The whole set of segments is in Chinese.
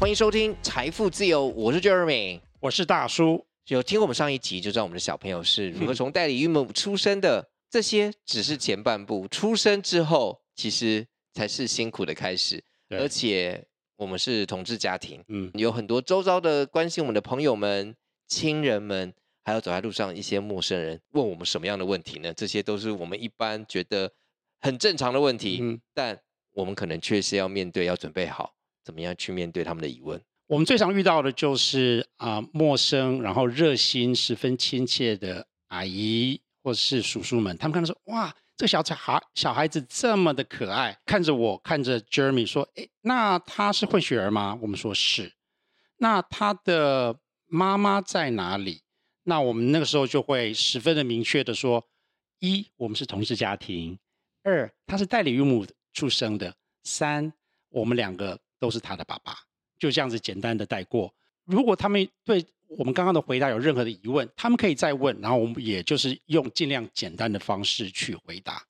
欢迎收听《财富自由》，我是 Jeremy，我是大叔。有听过我们上一集，就知道我们的小朋友是如何从代理孕母出生的。嗯、这些只是前半部，出生之后其实才是辛苦的开始。而且我们是同志家庭，嗯，有很多周遭的关心我们的朋友们、亲人们，还有走在路上一些陌生人问我们什么样的问题呢？这些都是我们一般觉得很正常的问题，嗯，但我们可能确实要面对，要准备好。怎么样去面对他们的疑问？我们最常遇到的就是啊、陌生然后热心、十分亲切的阿姨或是叔叔们，他们看到说：“哇，这个小孩小孩子这么的可爱。”看着我，看着 Jeremy 说：“诶，那他是混血儿吗？”我们说是。那他的妈妈在哪里？那我们那个时候就会十分的明确的说：一，我们是同志家庭；二，他是代理孕母出生的；三，我们两个。都是他的爸爸，就这样子简单的带过。如果他们对我们刚刚的回答有任何的疑问，他们可以再问，然后我们也就是用尽量简单的方式去回答。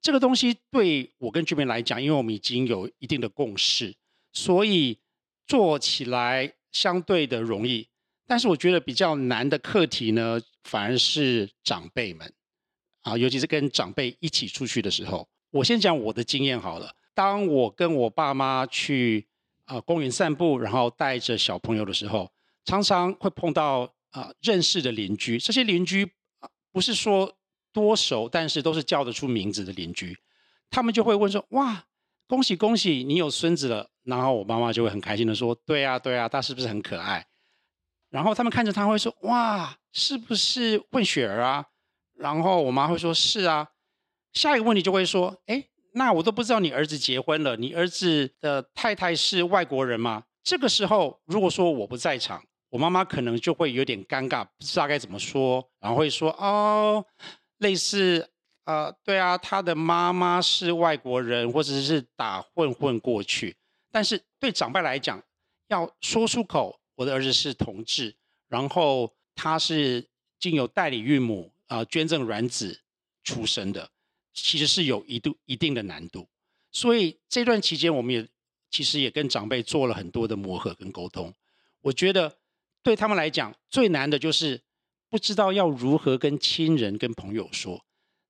这个东西对我跟 Jeremy 来讲，因为我们已经有一定的共识，所以做起来相对的容易。但是我觉得比较难的课题呢，反而是长辈们啊，尤其是跟长辈一起出去的时候。我先讲我的经验好了。当我跟我爸妈去啊、公园散步，然后带着小朋友的时候，常常会碰到啊、呃、认识的邻居。这些邻居不是说多熟，但是都是叫得出名字的邻居。他们就会问说：“哇，恭喜恭喜，你有孙子了。”然后我妈妈就会很开心的说：“对啊对啊，他是不是很可爱？”然后他们看着他会说：“哇，是不是混血儿啊？”然后我妈会说：“是啊。”下一个问题就会说：“哎。”那我都不知道你儿子结婚了，你儿子的太太是外国人吗？这个时候，如果说我不在场，我妈妈可能就会有点尴尬，不知道该怎么说，然后会说哦，类似呃，对啊，他的妈妈是外国人，或者是打混混过去。但是对长辈来讲，要说出口，我的儿子是同志，然后他是经由代理孕母啊、捐赠卵子出生的。其实是有一度一定的难度，所以这段期间我们也其实也跟长辈做了很多的磨合跟沟通。我觉得对他们来讲最难的就是不知道要如何跟亲人跟朋友说。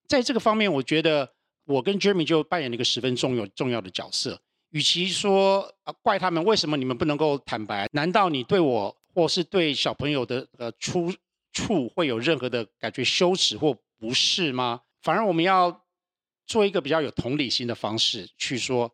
在这个方面，我觉得我跟 Jeremy 就扮演了一个十分重要重要的角色。与其说啊怪他们为什么你们不能够坦白，难道你对我或是对小朋友的呃出处会有任何的感觉羞耻或不适吗？反而我们要。做一个比较有同理心的方式去说，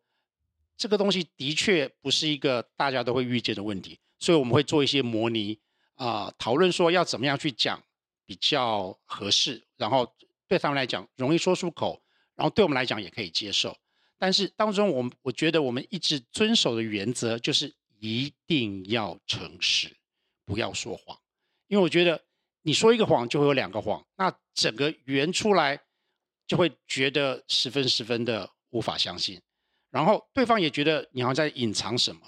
这个东西的确不是一个大家都会遇见的问题，所以我们会做一些模拟啊，讨论说要怎么样去讲比较合适，然后对他们来讲容易说出口，然后对我们来讲也可以接受。但是当中，我们我觉得我们一直遵守的原则就是一定要诚实，不要说谎，因为我觉得你说一个谎就会有两个谎，那整个圆出来。就会觉得十分十分的无法相信，然后对方也觉得你好像在隐藏什么，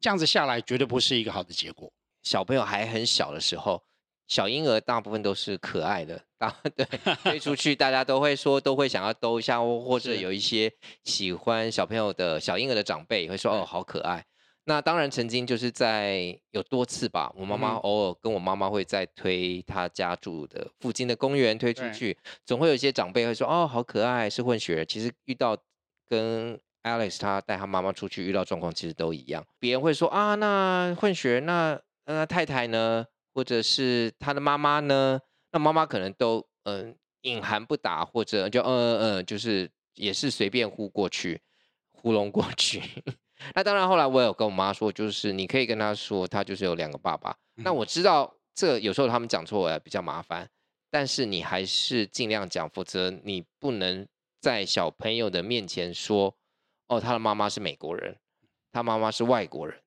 这样子下来绝对不是一个好的结果。小朋友还很小的时候，小婴儿大部分都是可爱的，大 对推出去大家都会说，都会想要逗一下，或者有一些喜欢小朋友的小婴儿的长辈也会说哦，好可爱。那当然，曾经就是在有多次吧，我妈妈偶尔跟我妈妈会在推她家住的附近的公园推出去，对总会有一些长辈会说：“哦，好可爱，是混血儿。”其实遇到跟 Alex 他带他妈妈出去遇到状况，其实都一样。别人会说：“啊，那混血儿，那那太太呢？或者是他的妈妈呢？”那妈妈可能都嗯隐含不答，或者就嗯嗯嗯，就是也是随便糊过去，糊弄过去。那当然，后来我有跟我妈说，就是你可以跟她说，她就是有两个爸爸。那我知道这有时候他们讲错了比较麻烦，但是你还是尽量讲，否则你不能在小朋友的面前说，哦，他的妈妈是美国人，他妈妈是外国人，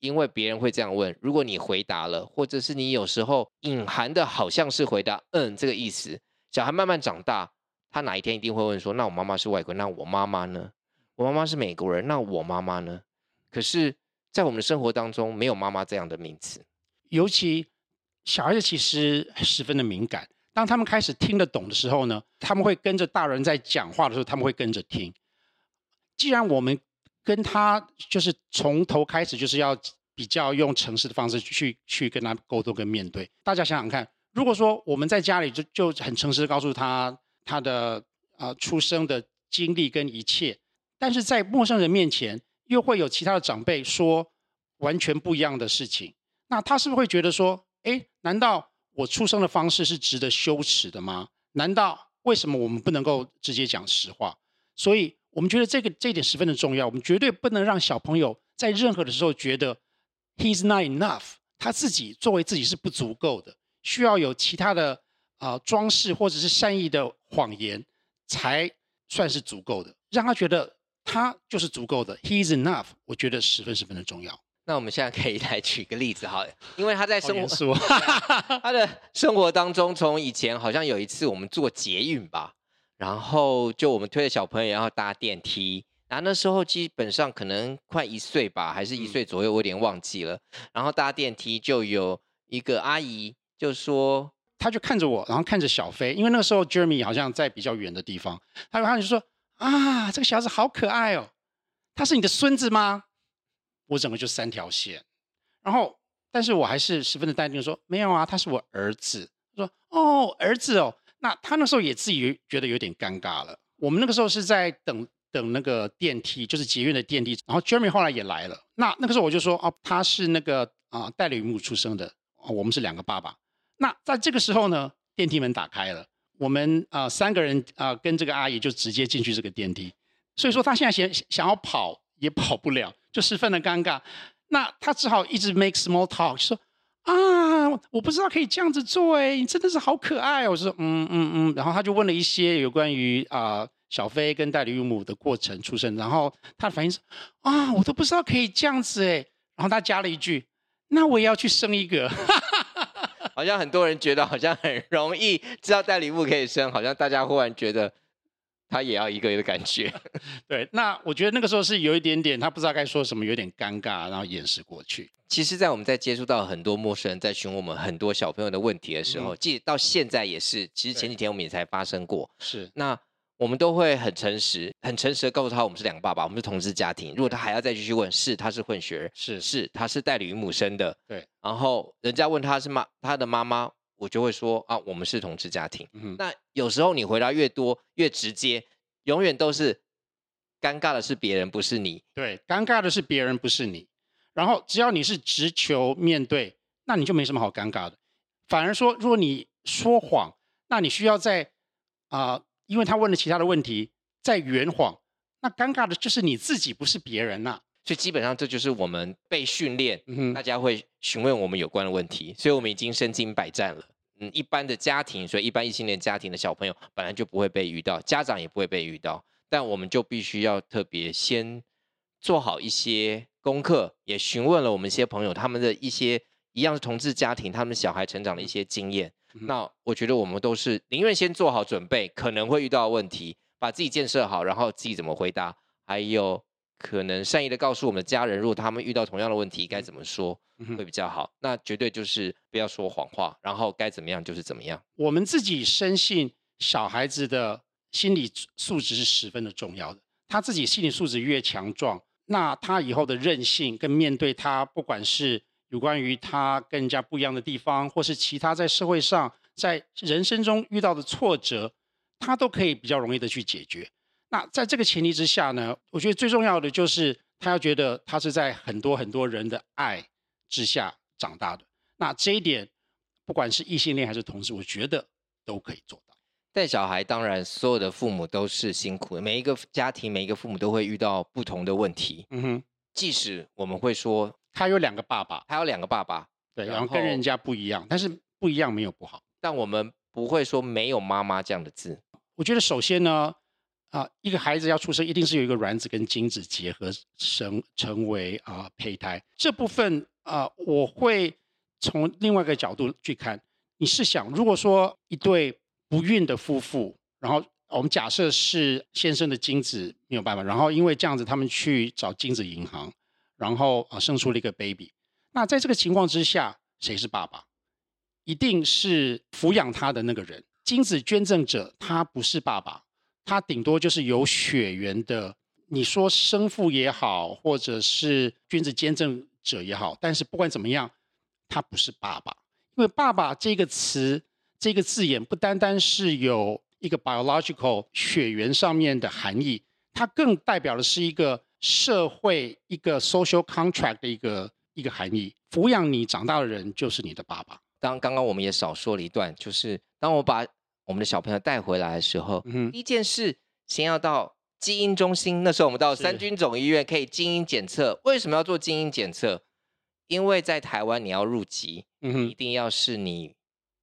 因为别人会这样问。如果你回答了，或者是你有时候隐含的好像是回答，嗯，这个意思，小孩慢慢长大，他哪一天一定会问说，那我妈妈是外国人，那我妈妈呢？我妈妈是美国人，那我妈妈呢？可是，在我们的生活当中，没有妈妈这样的名词。尤其小孩子其实十分的敏感，当他们开始听得懂的时候呢，他们会跟着大人在讲话的时候，他们会跟着听。既然我们跟他就是从头开始就是要比较用诚实的方式去去跟他沟通跟面对。大家想想看，如果说我们在家里就就很诚实的告诉他他的啊、呃、出生的经历跟一切，但是在陌生人面前又会有其他的长辈说完全不一样的事情，那他是不是会觉得说，哎，难道我出生的方式是值得羞耻的吗？难道为什么我们不能够直接讲实话？所以我们觉得这个这一点十分的重要，我们绝对不能让小朋友在任何的时候觉得 he's not enough，他自己作为自己是不足够的，需要有其他的啊、装饰或者是善意的谎言才算是足够的，让他觉得他就是足够的，He is enough，我觉得十分十分的重要。那我们现在可以来举个例子哈，因为他在生活，哦、他的生活当中，从以前好像有一次我们坐捷运吧。然后就我们推着小朋友，然后搭电梯。然后那时候基本上可能快一岁吧，还是一岁左右，我有点忘记了。嗯、然后搭电梯就有一个阿姨就说，她就看着我，然后看着小飞，因为那个时候 Jeremy 好像在比较远的地方。她就说：“啊，这个小子好可爱哦，他是你的孙子吗？”我整个就三条线。然后，但是我还是十分的淡定说：“没有啊，他是我儿子。”说：“哦，儿子哦。”那他那时候也自己觉得有点尴尬了。我们那个时候是在等等那个电梯，就是捷运的电梯。然后 Jeremy 后来也来了。那那个时候我就说，哦，他是那个啊代理孕母出生的，哦，我们是两个爸爸。那在这个时候呢，电梯门打开了，我们啊三个人啊跟这个阿姨就直接进去这个电梯。所以说他现在想想要跑也跑不了，就十分的尴尬。那他只好一直 make small talk，说。啊，我不知道可以这样子做哎，你真的是好可爱哦！我说嗯嗯嗯，然后他就问了一些有关于啊、小飞跟代理孕母的过程出生，然后他的反应是啊，我都不知道可以这样子哎，然后他加了一句，那我也要去生一个，好像很多人觉得好像很容易知道代理孕母可以生，好像大家忽然觉得。他也要一个一个的感觉，对。那我觉得那个时候是有一点点，他不知道该说什么，有点尴尬，然后掩饰过去。其实，在我们在接触到很多陌生人，在询问我们很多小朋友的问题的时候，即、嗯、到现在也是。其实前几天我们也才发生过。是。那我们都会很诚实、很诚实的告诉他，我们是两个爸爸，我们是同志家庭。如果他还要再继续问，是他是混血儿，是是他是代理母生的。对。然后人家问他是妈他的妈妈。我就会说啊，我们是同志家庭。嗯、那有时候你回答越多越直接，永远都是尴尬的是别人，不是你。对，尴尬的是别人，不是你。然后只要你是直球面对，那你就没什么好尴尬的。反而说，如果你说谎，那你需要在啊、呃，因为他问了其他的问题，在圆谎，那尴尬的就是你自己，不是别人呐、啊。所以基本上这就是我们被训练，嗯、大家会询问我们有关的问题，所以我们已经身经百战了。嗯，一般的家庭，所以一般异性恋家庭的小朋友本来就不会被遇到，家长也不会被遇到，但我们就必须要特别先做好一些功课，也询问了我们一些朋友他们的一些一样是同志家庭，他们小孩成长的一些经验。嗯、那我觉得我们都是宁愿先做好准备，可能会遇到问题，把自己建设好，然后自己怎么回答，还有。可能善意的告诉我们的家人，如果他们遇到同样的问题，该怎么说会比较好？那绝对就是不要说谎话，然后该怎么样就是怎么样。我们自己深信，小孩子的心理素质是十分的重要的。他自己心理素质越强壮，那他以后的韧性跟面对他，不管是有关于他跟人家不一样的地方，或是其他在社会上、在人生中遇到的挫折，他都可以比较容易的去解决。那在这个前提之下呢，我觉得最重要的就是他要觉得他是在很多很多人的爱之下长大的。那这一点，不管是异性恋还是同志，我觉得都可以做到。带小孩，当然所有的父母都是辛苦的，每一个家庭每一个父母都会遇到不同的问题。嗯哼，即使我们会说他有两个爸爸，他有两个爸爸，对，然后跟人家不一样，但是不一样没有不好。但我们不会说没有妈妈这样的字。我觉得首先呢。啊，一个孩子要出生，一定是有一个卵子跟精子结合成成为啊胚胎。这部分啊，我会从另外一个角度去看。你试想，如果说一对不孕的夫妇，然后我们假设是先生的精子没有办法，然后因为这样子，他们去找精子银行，然后啊生出了一个 baby。那在这个情况之下，谁是爸爸？一定是抚养他的那个人。精子捐赠者他不是爸爸。他顶多就是有血缘的，你说生父也好，或者是精子捐赠者也好，但是不管怎么样，他不是爸爸，因为“爸爸”这个词、这个字眼不单单是有一个 biological 血缘上面的含义，它更代表的是一个社会、一个 social contract 的一个一个含义。抚养你长大的人就是你的爸爸。当刚刚我们也少说了一段，就是当我把我们的小朋友带回来的时候，嗯、第一件事先要到基因中心。那时候我们到三军总医院可以基因检测。为什么要做基因检测？因为在台湾你要入籍，嗯、一定要是你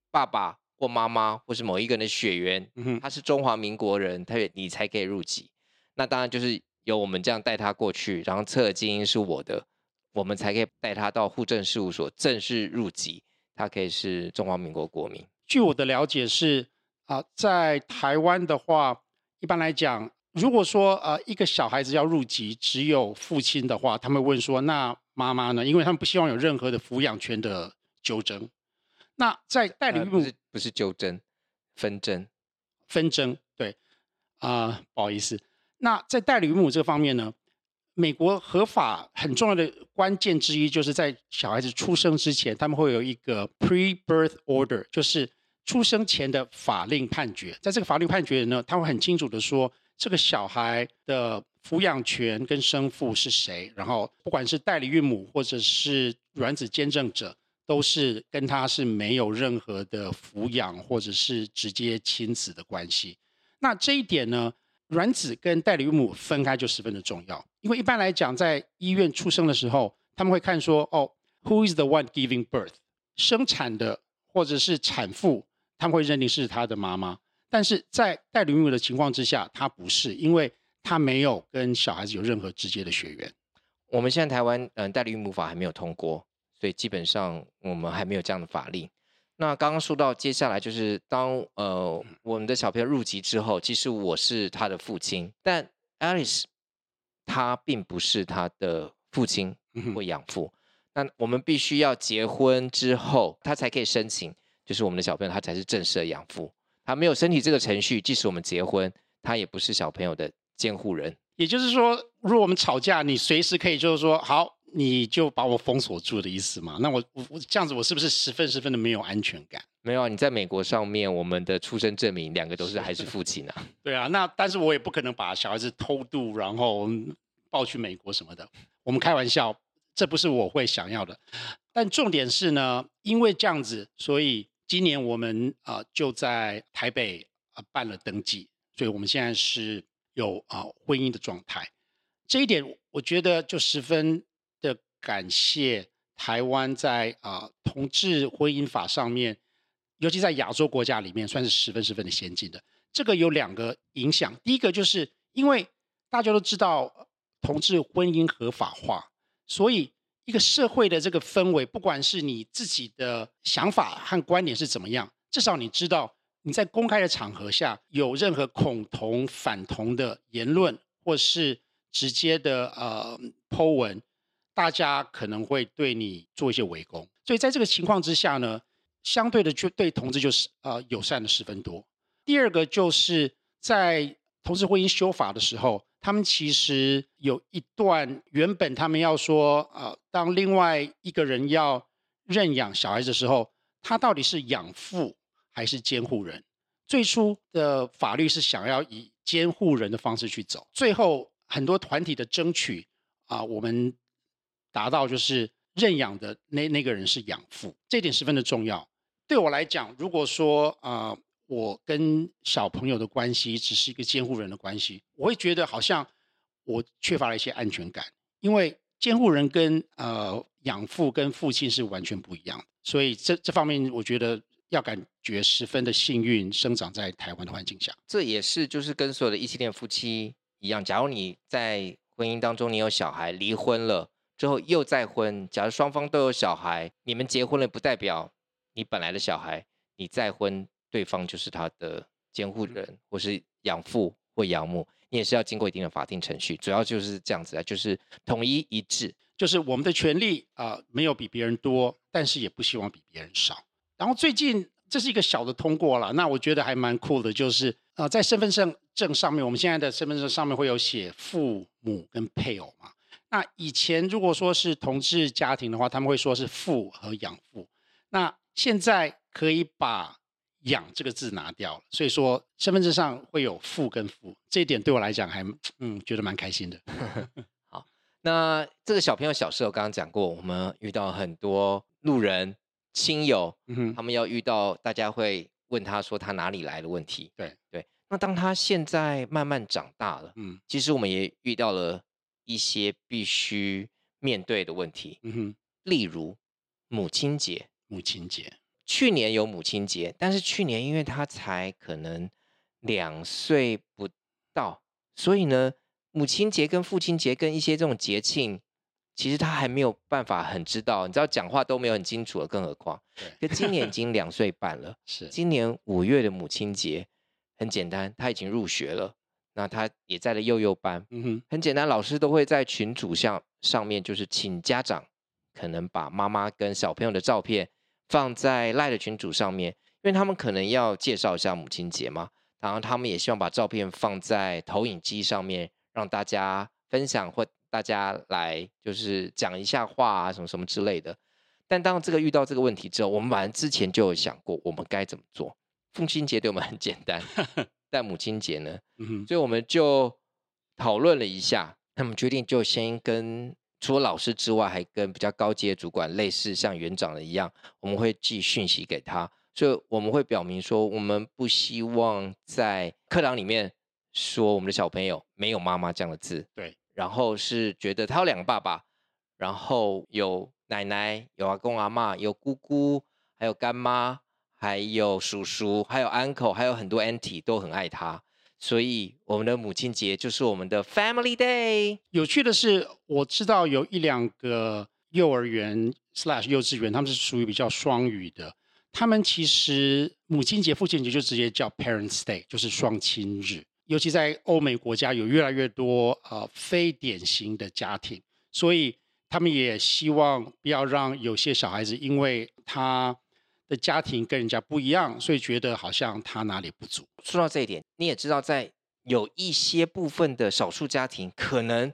爸爸或妈妈或是某一个人的血缘，嗯、他是中华民国人，他你才可以入籍。那当然就是由我们这样带他过去，然后测的基因是我的，我们才可以带他到户政事务所正式入籍，他可以是中华民国国民。据我的了解是。啊、呃，在台湾的话，一般来讲，如果说呃一个小孩子要入籍，只有父亲的话，他们会问说，那妈妈呢？因为他们不希望有任何的抚养权的纠争。那在代理孕母、呃、不是不是纠争，纷争，纷争，对，啊、呃，不好意思。那在代理孕母这个方面呢，美国合法很重要的关键之一，就是在小孩子出生之前，他们会有一个 pre-birth order，就是。出生前的法令判决，在这个法律判决呢，他会很清楚的说，这个小孩的抚养权跟生父是谁，然后不管是代理孕母或者是卵子见证者，都是跟他是没有任何的抚养或者是直接亲子的关系。那这一点呢，卵子跟代理孕母分开就十分的重要，因为一般来讲，在医院出生的时候，他们会看说，哦，Who is the one giving birth？生产的或者是产妇。他们会认定是他的妈妈，但是在代理孕母的情况之下，他不是，因为他没有跟小孩子有任何直接的血缘。我们现在台湾嗯代理孕母法还没有通过，所以基本上我们还没有这样的法令。那刚刚说到接下来就是当呃我们的小朋友入籍之后，其实我是他的父亲，但 Alice 他并不是他的父亲或养父。那我们必须要结婚之后，他才可以申请。就是我们的小朋友，他才是正式的养父，他没有申请这个程序，即使我们结婚，他也不是小朋友的监护人。也就是说，如果我们吵架，你随时可以就是说，好，你就把我封锁住的意思嘛？那我我我这样子，我是不是十分十分的没有安全感？没有啊，你在美国上面，我们的出生证明两个都是还是父亲啊。对啊，那但是我也不可能把小孩子偷渡，然后抱去美国什么的。我们开玩笑，这不是我会想要的。但重点是呢，因为这样子，所以。今年我们啊、呃、就在台北啊、呃、办了登记，所以我们现在是有啊、呃、婚姻的状态。这一点我觉得就十分的感谢台湾在啊、同志婚姻法上面，尤其在亚洲国家里面算是十分十分的先进的。这个有两个影响，第一个就是因为大家都知道同志婚姻合法化，所以。一个社会的这个氛围，不管是你自己的想法和观点是怎么样，至少你知道你在公开的场合下有任何恐同、反同的言论，或是直接的呃 po 文，大家可能会对你做一些围攻。所以在这个情况之下呢，相对的就对同志就是呃友善的十分多。第二个就是在同志婚姻修法的时候。他们其实有一段原本他们要说，呃，当另外一个人要认养小孩子的时候，他到底是养父还是监护人？最初的法律是想要以监护人的方式去走，最后很多团体的争取啊，我们达到就是认养的那那个人是养父，这点十分的重要。对我来讲，如果说啊。呃我跟小朋友的关系只是一个监护人的关系，我会觉得好像我缺乏了一些安全感，因为监护人跟呃养父跟父亲是完全不一样的，所以这这方面我觉得要感觉十分的幸运，生长在台湾的环境下。这也是就是跟所有的异性恋夫妻一样，假如你在婚姻当中你有小孩，离婚了之后又再婚，假如双方都有小孩，你们结婚了不代表你本来的小孩，你再婚。对方就是他的监护人，或是养父或养母，你也是要经过一定的法定程序。主要就是这样子啊，就是统一一致，就是我们的权利啊、呃，没有比别人多，但是也不希望比别人少。然后最近这是一个小的通过了，那我觉得还蛮酷的，就是啊、呃，在身份证证上面，我们现在的身份证上面会有写父母跟配偶嘛。那以前如果说是同志家庭的话，他们会说是父和养父。那现在可以把“养”这个字拿掉了，所以说身份证上会有父跟父，这一点对我来讲还嗯觉得蛮开心的。好，那这个小朋友小时候刚刚讲过，我们遇到很多路人亲友，嗯，他们要遇到大家会问他说他哪里来的问题。对对。那当他现在慢慢长大了，嗯，其实我们也遇到了一些必须面对的问题，嗯哼，例如母亲节，母亲节，去年有母亲节，但是去年因为他才可能两岁不到，所以呢，母亲节跟父亲节跟一些这种节庆，其实他还没有办法很知道，你知道讲话都没有很清楚了，更何况，对，可今年已经两岁半了，是，今年五月的母亲节。很简单，他已经入学了，那他也在了幼幼班。嗯哼，很简单，老师都会在群组上上面，就是请家长可能把妈妈跟小朋友的照片放在赖的群组上面，因为他们可能要介绍一下母亲节嘛，然后他们也希望把照片放在投影机上面，让大家分享或大家来就是讲一下话啊，什么什么之类的。但当这个遇到这个问题之后，我们反正之前就有想过，我们该怎么做。父亲节对我们很简单，但母亲节呢？嗯，所以我们就讨论了一下，那么决定就先跟除了老师之外，还跟比较高阶主管，类似像园长的一样，我们会寄讯息给他，所以我们会表明说，我们不希望在课堂里面说我们的小朋友没有妈妈这样的字，对，然后是觉得他有两个爸爸，然后有奶奶、有阿公阿妈、有姑姑，还有干妈。还有叔叔，还有 uncle，还有很多 auntie 都很爱他，所以我们的母亲节就是我们的 family day。有趣的是，我知道有一两个幼儿园 slash 幼稚园，他们是属于比较双语的，他们其实母亲节、父亲节就直接叫 Parents Day，就是双亲日。尤其在欧美国家，有越来越多呃非典型的家庭，所以他们也希望不要让有些小孩子因为他。的家庭跟人家不一样，所以觉得好像他哪里不足。说到这一点，你也知道，在有一些部分的少数家庭，可能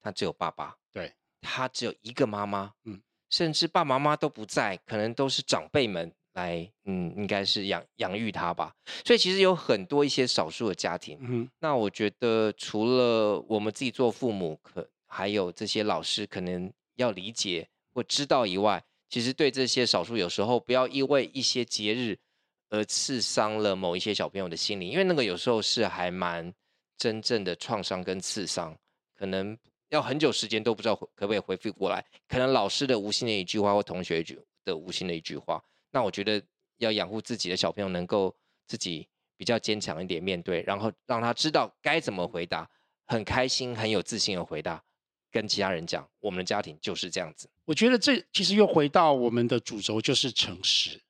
他只有爸爸，对，他只有一个妈妈，嗯，甚至爸爸妈妈都不在，可能都是长辈们来，嗯，应该是养养育他吧。所以其实有很多一些少数的家庭，嗯，那我觉得除了我们自己做父母，可还有这些老师可能要理解或知道以外。其实对这些少数，有时候不要因为一些节日而刺伤了某一些小朋友的心灵，因为那个有时候是还蛮真正的创伤跟刺伤，可能要很久时间都不知道可不可以恢复过来。可能老师的无心的一句话，或同学一句的无心的一句话，那我觉得要养护自己的小朋友，能够自己比较坚强一点面对，然后让他知道该怎么回答，很开心、很有自信的回答。跟其他人讲，我们的家庭就是这样子。我觉得这其实又回到我们的主轴，就是诚实。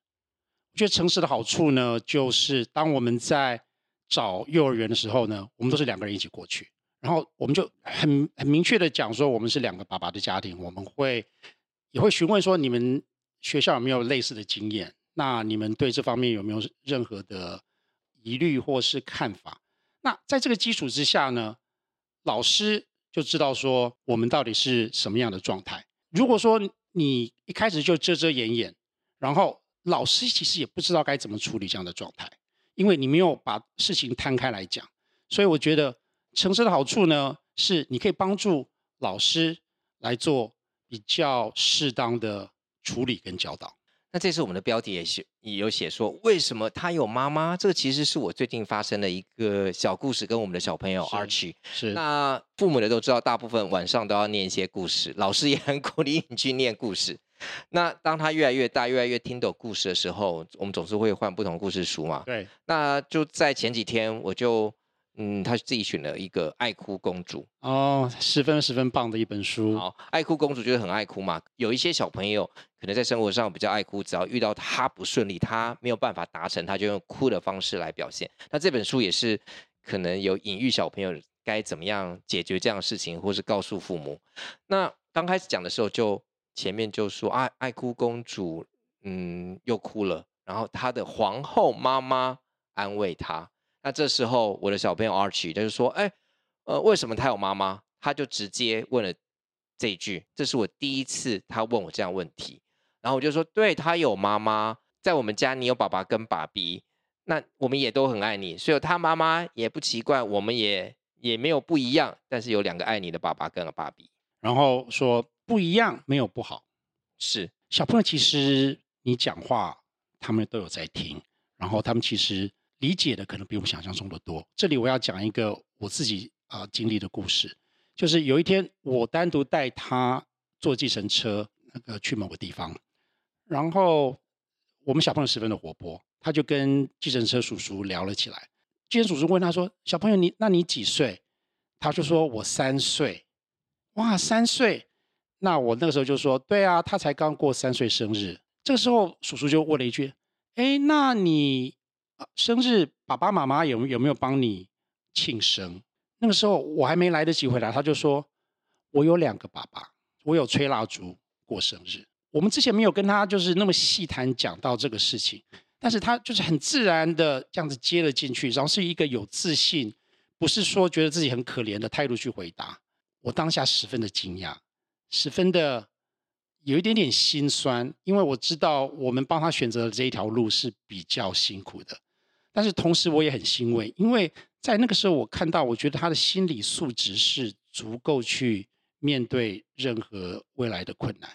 我觉得诚实的好处呢，就是当我们在找幼儿园的时候呢，我们都是两个人一起过去，然后我们就很很明确的讲说，我们是两个爸爸的家庭。我们会也会询问说，你们学校有没有类似的经验？那你们对这方面有没有任何的疑虑或是看法？那在这个基础之下呢，老师。就知道说我们到底是什么样的状态。如果说你一开始就遮遮掩掩，然后老师其实也不知道该怎么处理这样的状态，因为你没有把事情摊开来讲。所以我觉得诚实的好处呢，是你可以帮助老师来做比较适当的处理跟教导。那这次我们的标题也是也有写说，为什么他有妈妈？这个其实是我最近发生的一个小故事，跟我们的小朋友 Archie 是。是那父母的都知道，大部分晚上都要念一些故事，老师也很鼓励你去念故事。那当他越来越大，越来越听懂故事的时候，我们总是会换不同故事书嘛。对。那就在前几天，我就。嗯，他自己选了一个《爱哭公主》哦，十分十分棒的一本书。好，《爱哭公主》就是很爱哭嘛。有一些小朋友可能在生活上比较爱哭，只要遇到他不顺利，他没有办法达成，他就用哭的方式来表现。那这本书也是可能有隐喻小朋友该怎么样解决这样的事情，或是告诉父母。那刚开始讲的时候，就前面就说啊，爱哭公主，嗯，又哭了，然后她的皇后妈妈安慰他。那这时候，我的小朋友 Archie 他就说：“哎，呃，为什么他有妈妈？”他就直接问了这一句，这是我第一次他问我这样问题，然后我就说，对，他有妈妈，在我们家你有爸爸跟爸比，那我们也都很爱你，所以他妈妈也不奇怪，我们也也没有不一样，但是有两个爱你的爸爸跟爸比，然后说不一样没有不好，是。小朋友其实你讲话他们都有在听，然后他们其实理解的可能比我们想象中的多。这里我要讲一个我自己啊、经历的故事。就是有一天，我单独带他坐计程车，那个去某个地方，然后我们小朋友十分的活泼，他就跟计程车叔叔聊了起来。计程叔叔问他说：“小朋友，你那你几岁？”他就说：“我三岁。”哇，三岁！那我那个时候就说：“对啊，他才刚过三岁生日。”这个时候叔叔就问了一句：“哎，那你生日爸爸妈妈有有没有帮你庆生？”那个时候我还没来得及回答，他就说：“我有两个爸爸，我有吹蜡烛过生日。”我们之前没有跟他就是那么细谈讲到这个事情，但是他就是很自然的这样子接了进去，然后是一个有自信，不是说觉得自己很可怜的态度去回答。我当下十分的惊讶，十分的有一点点心酸，因为我知道我们帮他选择的这一条路是比较辛苦的，但是同时我也很欣慰，因为。在那个时候，我看到，我觉得他的心理素质是足够去面对任何未来的困难。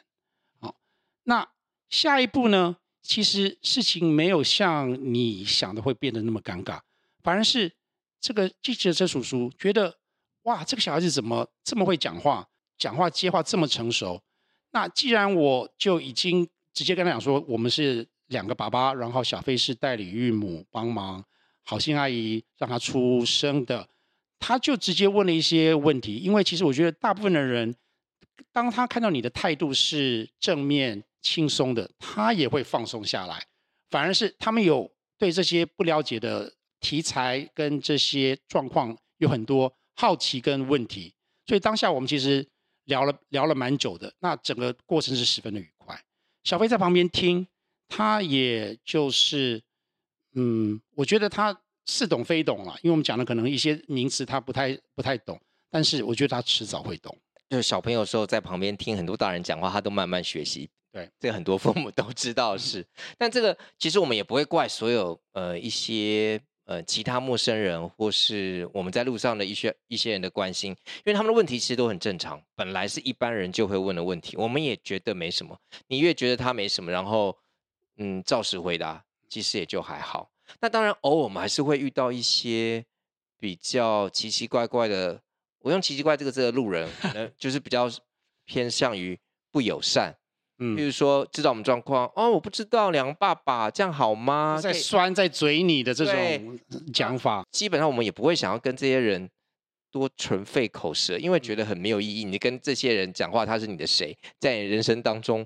好，那下一步呢？其实事情没有像你想的会变得那么尴尬，反而是这个记者车叔叔觉得，哇，这个小孩子怎么这么会讲话，讲话接话这么成熟？那既然我就已经直接跟他讲说，我们是两个爸爸，然后小飞是代理孕母帮忙。好心阿姨让他出生的，他就直接问了一些问题。因为其实我觉得大部分的人，当他看到你的态度是正面、轻松的，他也会放松下来。反而是他们有对这些不了解的题材跟这些状况有很多好奇跟问题。所以当下我们其实聊了聊了蛮久的，那整个过程是十分的愉快。小飞在旁边听，他也就是。嗯，我觉得他似懂非懂了，因为我们讲的可能一些名词他不太不太懂，但是我觉得他迟早会懂。就是小朋友时候在旁边听很多大人讲话，他都慢慢学习。对，这个很多父母都知道的是。但这个其实我们也不会怪所有呃一些呃其他陌生人或是我们在路上的一些一些人的关心，因为他们的问题其实都很正常，本来是一般人就会问的问题，我们也觉得没什么。你越觉得他没什么，然后嗯照实回答。其实也就还好，那当然偶尔我们还是会遇到一些比较奇奇怪怪的，我用“奇奇怪”这个字的路人，可能 就是比较偏向于不友善。嗯，比如说知道我们状况，哦，我不知道两个爸爸这样好吗？在酸在嘴你的这种讲法，基本上我们也不会想要跟这些人多纯费口舌，因为觉得很没有意义。你跟这些人讲话，他是你的谁？在你人生当中。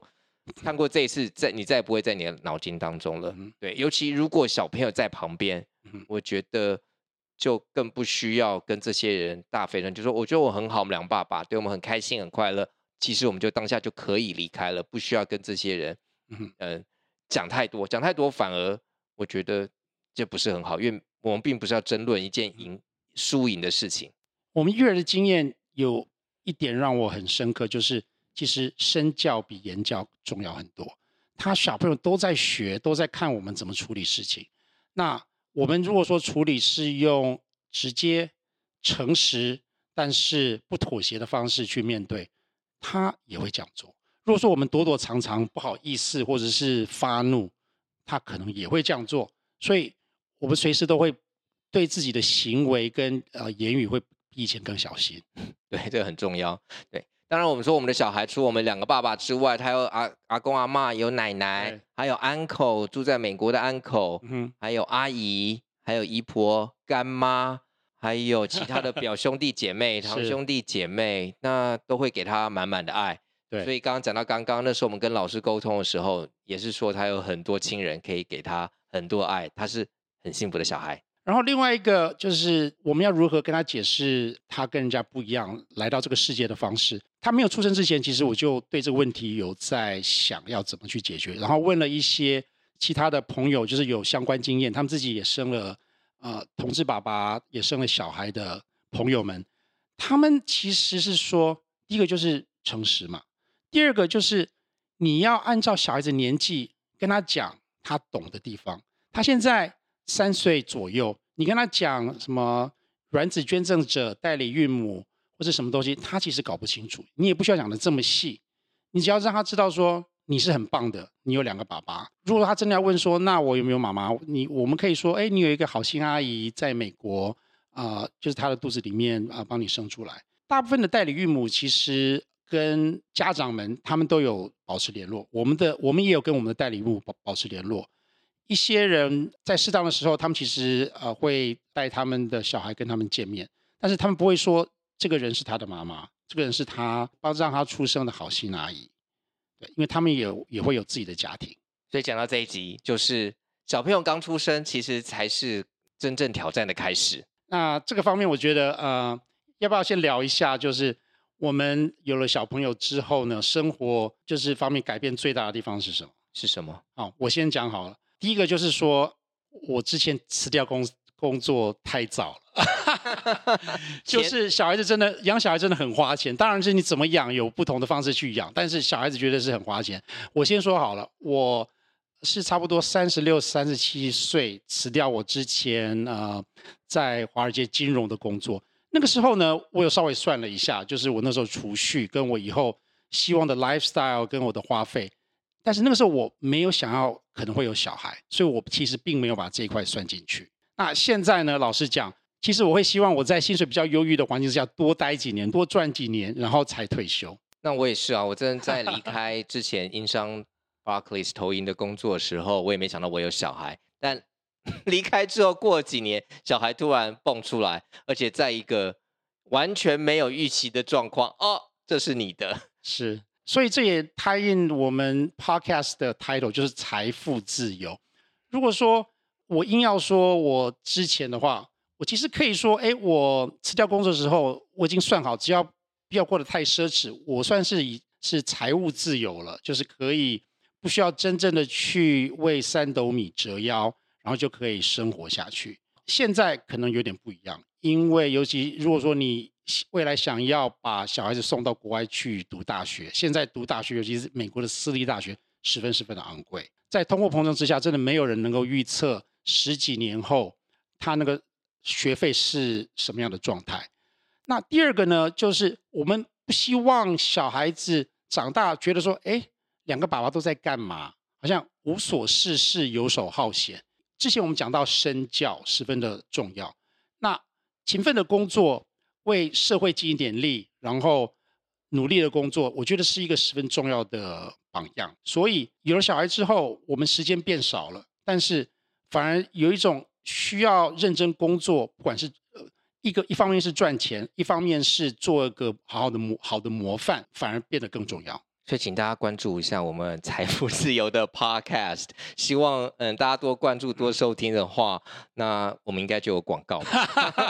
看过这一次，在你再也不会在你的脑筋当中了。对，尤其如果小朋友在旁边，我觉得就更不需要跟这些人大费人，就说我觉得我很好，我们两爸爸对我们很开心很快乐。其实我们就当下就可以离开了，不需要跟这些人，嗯、呃，讲太多，讲太多反而我觉得这不是很好，因为我们并不是要争论一件赢输赢的事情。我们育儿的经验有一点让我很深刻，就是。其实身教比言教重要很多，他小朋友都在学，都在看我们怎么处理事情。那我们如果说处理是用直接、诚实，但是不妥协的方式去面对，他也会这样做。如果说我们躲躲藏藏、不好意思，或者是发怒，他可能也会这样做。所以，我们随时都会对自己的行为跟呃言语会比以前更小心。对，这个很重要。对。当然，我们说我们的小孩，除我们两个爸爸之外，他有阿阿公阿嬷，有奶奶，还有 uncle 住在美国的 uncle，嗯，还有阿姨，还有姨婆、干妈，还有其他的表兄弟姐妹、堂兄弟姐妹，那都会给他满满的爱。对，所以刚刚讲到刚刚那时候，我们跟老师沟通的时候，也是说他有很多亲人可以给他很多爱，他是很幸福的小孩。然后另外一个就是我们要如何跟他解释他跟人家不一样来到这个世界的方式。他没有出生之前，其实我就对这个问题有在想要怎么去解决。然后问了一些其他的朋友，就是有相关经验，他们自己也生了呃同志爸爸，也生了小孩的朋友们，他们其实是说，第一个就是诚实嘛。第二个就是你要按照小孩子年纪跟他讲他懂的地方。他现在三岁左右，你跟他讲什么卵子捐赠者、代理孕母或者什么东西，他其实搞不清楚。你也不需要讲得这么细，你只要让他知道说你是很棒的，你有两个爸爸。如果他真的要问说，那我有没有妈妈？你我们可以说，哎，你有一个好心阿姨在美国啊、就是她的肚子里面啊、帮你生出来。大部分的代理孕母其实跟家长们他们都有保持联络，我们的我们也有跟我们的代理孕母保保持联络。一些人在适当的时候，他们其实呃会带他们的小孩跟他们见面，但是他们不会说这个人是他的妈妈，这个人是他帮让他出生的好心阿姨，对，因为他们也也会有自己的家庭。所以讲到这一集，就是小朋友刚出生，其实才是真正挑战的开始。那这个方面，我觉得呃，要不要先聊一下？就是我们有了小朋友之后呢，生活就是方面改变最大的地方是什么？是什么？好，我先讲好了。第一个就是说，我之前辞掉工工作太早了，就是小孩子真的养小孩真的很花钱。当然是你怎么养有不同的方式去养，但是小孩子绝对是很花钱。我先说好了，我是差不多三十六、三十七岁辞掉我之前呃在华尔街金融的工作。那个时候呢，我有稍微算了一下，就是我那时候储蓄跟我以后希望的 lifestyle 跟我的花费。但是那个时候我没有想要可能会有小孩，所以我其实并没有把这一块算进去。那现在呢，老实讲，其实我会希望我在薪水比较优裕的环境之下多待几年，多赚几年，然后才退休。那我也是啊，我真的在离开之前，英商 Barclays 投银的工作的时候，我也没想到我有小孩。但 离开之后过了几年，小孩突然蹦出来，而且在一个完全没有预期的状况，哦，这是你的，是。所以这也 tie in 我们 podcast 的 title 就是财富自由。如果说我硬要说我之前的话，我其实可以说，哎，我辞掉工作的时候，我已经算好，只要不要过得太奢侈，我算是已是财务自由了，就是可以不需要真正的去为三斗米折腰，然后就可以生活下去。现在可能有点不一样，因为尤其如果说你。未来想要把小孩子送到国外去读大学，现在读大学，尤其是美国的私立大学，十分十分的昂贵。在通货膨胀之下，真的没有人能够预测十几年后他那个学费是什么样的状态。那第二个呢，就是我们不希望小孩子长大觉得说，哎，两个爸爸都在干嘛？好像无所事事、游手好闲。之前我们讲到身教十分的重要，那勤奋的工作。为社会尽一点力，然后努力的工作，我觉得是一个十分重要的榜样。所以有了小孩之后，我们时间变少了，但是反而有一种需要认真工作，不管是呃一个一方面是赚钱，一方面是做一个好好的模好的模范，反而变得更重要。所以，请大家关注一下我们财富自由的 Podcast。希望嗯，大家多关注、多收听的话，那我们应该就有广告。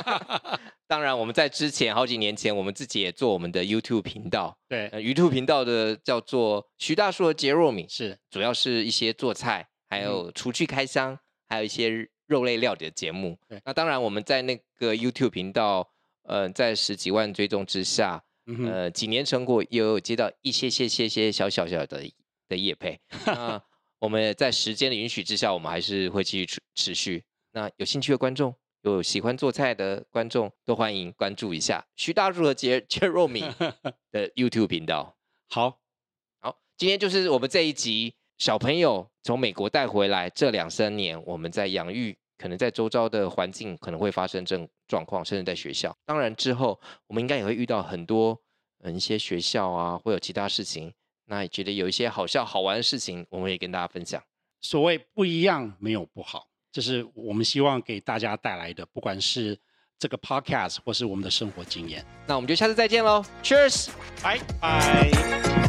当然，我们在之前好几年前，我们自己也做我们的 YouTube 频道。对、呃、YouTube 频道的叫做徐大叔的杰若敏，是主要是一些做菜，还有厨具开箱，还有一些肉类料理的节目。那当然我们在那个 YouTube 频道，呃，在十几万追踪之下。呃，几年成果也有接到一些些些些小小小的的业配，那我们在时间的允许之下，我们还是会继续持持续。那有兴趣的观众，有喜欢做菜的观众，都欢迎关注一下徐大柱和杰杰若米 的 YouTube 频道。好，好，今天就是我们这一集小朋友从美国带回来这两三年，我们在养育。可能在周遭的环境可能会发生这种状况，甚至在学校。当然之后，我们应该也会遇到很多嗯一些学校啊，会有其他事情。那也觉得有一些好笑好玩的事情，我们也跟大家分享。所谓不一样，没有不好，这是我们希望给大家带来的，不管是这个 podcast 或是我们的生活经验。那我们就下次再见喽，Cheers，拜拜。